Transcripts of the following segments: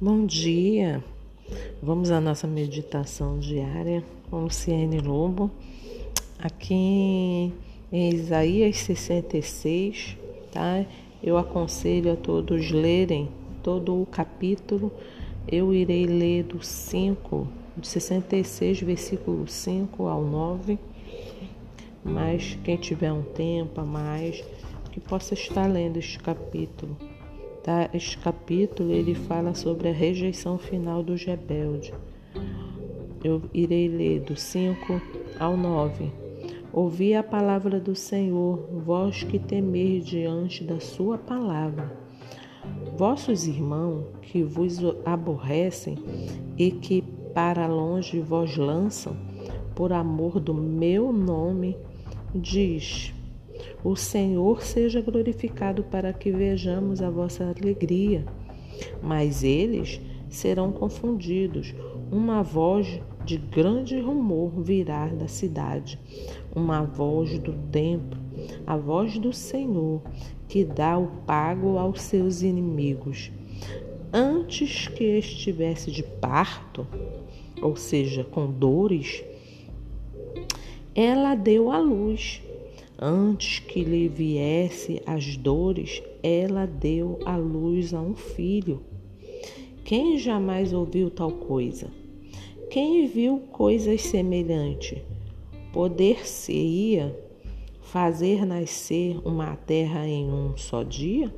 Bom dia. Vamos à nossa meditação diária com Luciene Lobo. Aqui em Isaías 66, tá? Eu aconselho a todos lerem todo o capítulo. Eu irei ler do 5, de 66, versículo 5 ao 9. Mas quem tiver um tempo a mais, que possa estar lendo este capítulo Tá? Este capítulo ele fala sobre a rejeição final dos rebeldes. Eu irei ler do 5 ao 9. Ouvi a palavra do Senhor, vós que temer diante da sua palavra. Vossos irmãos que vos aborrecem e que para longe vos lançam, por amor do meu nome, diz: o Senhor seja glorificado para que vejamos a vossa alegria. Mas eles serão confundidos. Uma voz de grande rumor virá da cidade, uma voz do templo, a voz do Senhor, que dá o pago aos seus inimigos. Antes que estivesse de parto, ou seja, com dores, ela deu à luz Antes que lhe viesse as dores, ela deu à luz a um filho. Quem jamais ouviu tal coisa? Quem viu coisas semelhantes? Poder-se-ia fazer nascer uma terra em um só dia?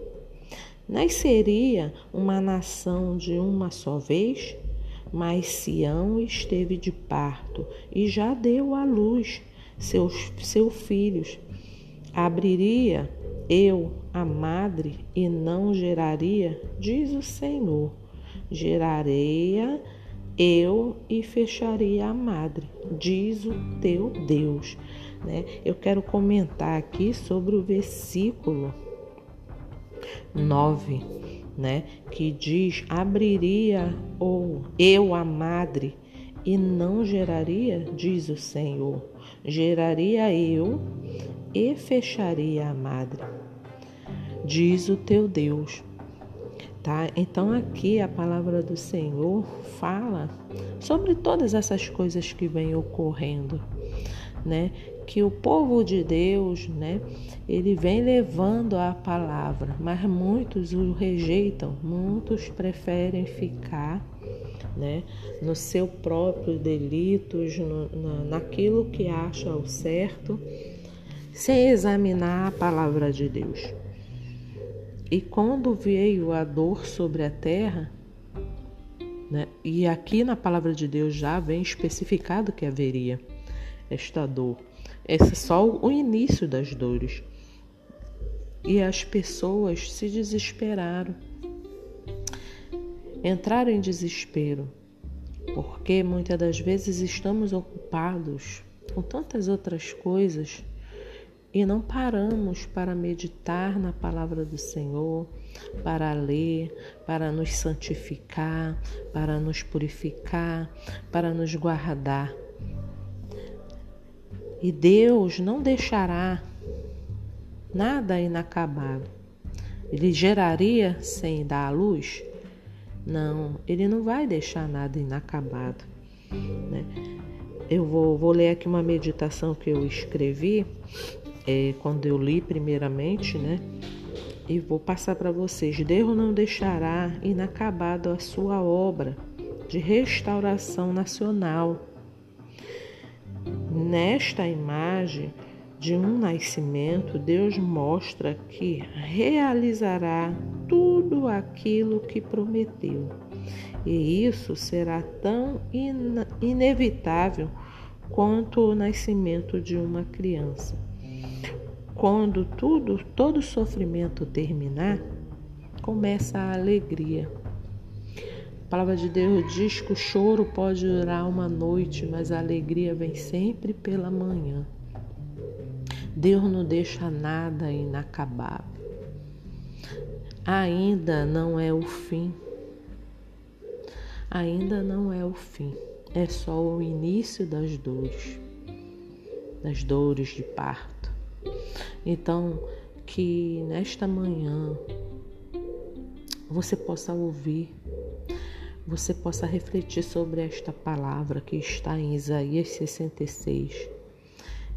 Nasceria uma nação de uma só vez? Mas Sião esteve de parto e já deu à luz seus, seus filhos. Abriria eu a madre e não geraria, diz o Senhor. Geraria eu e fecharia a madre, diz o teu Deus. Né? Eu quero comentar aqui sobre o versículo 9, né? que diz: Abriria ou eu a madre e não geraria, diz o Senhor. Geraria eu e fecharia a madre, diz o teu Deus. Tá? Então aqui a palavra do Senhor fala sobre todas essas coisas que vêm ocorrendo, né? Que o povo de Deus, né, ele vem levando a palavra, mas muitos o rejeitam, muitos preferem ficar né, no seu próprio delitos, no, na, naquilo que acha o certo sem examinar a palavra de Deus. E quando veio a dor sobre a terra, né, e aqui na palavra de Deus já vem especificado que haveria esta dor. Esse é só o início das dores. E as pessoas se desesperaram, entraram em desespero, porque muitas das vezes estamos ocupados com tantas outras coisas e não paramos para meditar na palavra do Senhor, para ler, para nos santificar, para nos purificar, para nos guardar. E Deus não deixará nada inacabado. Ele geraria sem dar a luz? Não, ele não vai deixar nada inacabado. Né? Eu vou, vou ler aqui uma meditação que eu escrevi é, quando eu li primeiramente, né? E vou passar para vocês. Deus não deixará inacabado a sua obra de restauração nacional. Nesta imagem de um nascimento, Deus mostra que realizará tudo aquilo que prometeu. E isso será tão in inevitável quanto o nascimento de uma criança. Quando tudo, todo sofrimento terminar, começa a alegria. A palavra de Deus diz que o choro pode durar uma noite, mas a alegria vem sempre pela manhã. Deus não deixa nada inacabado. Ainda não é o fim. Ainda não é o fim. É só o início das dores, das dores de parto então, que nesta manhã você possa ouvir você possa refletir sobre esta palavra que está em Isaías 66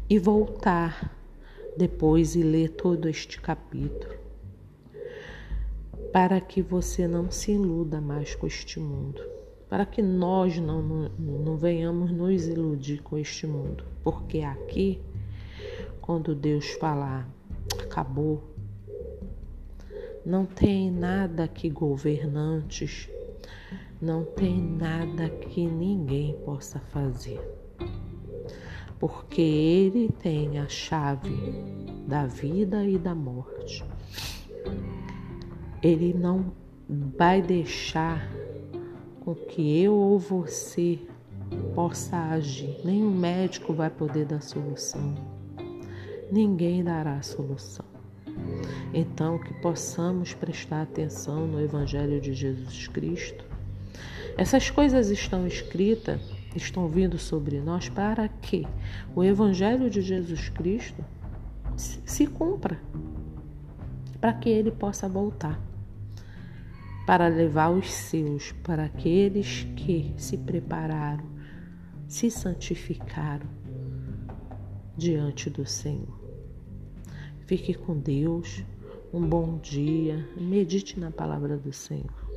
e voltar depois e ler todo este capítulo, para que você não se iluda mais com este mundo, para que nós não, não, não venhamos nos iludir com este mundo, porque aqui, quando Deus falar, acabou, não tem nada que governantes, não tem nada que ninguém possa fazer porque Ele tem a chave da vida e da morte. Ele não vai deixar com que eu ou você possa agir. Nenhum médico vai poder dar solução. Ninguém dará a solução. Então, que possamos prestar atenção no Evangelho de Jesus Cristo. Essas coisas estão escritas estão vindo sobre nós para que o Evangelho de Jesus Cristo se cumpra, para que ele possa voltar, para levar os seus, para aqueles que se prepararam, se santificaram diante do Senhor. Fique com Deus, um bom dia, medite na palavra do Senhor.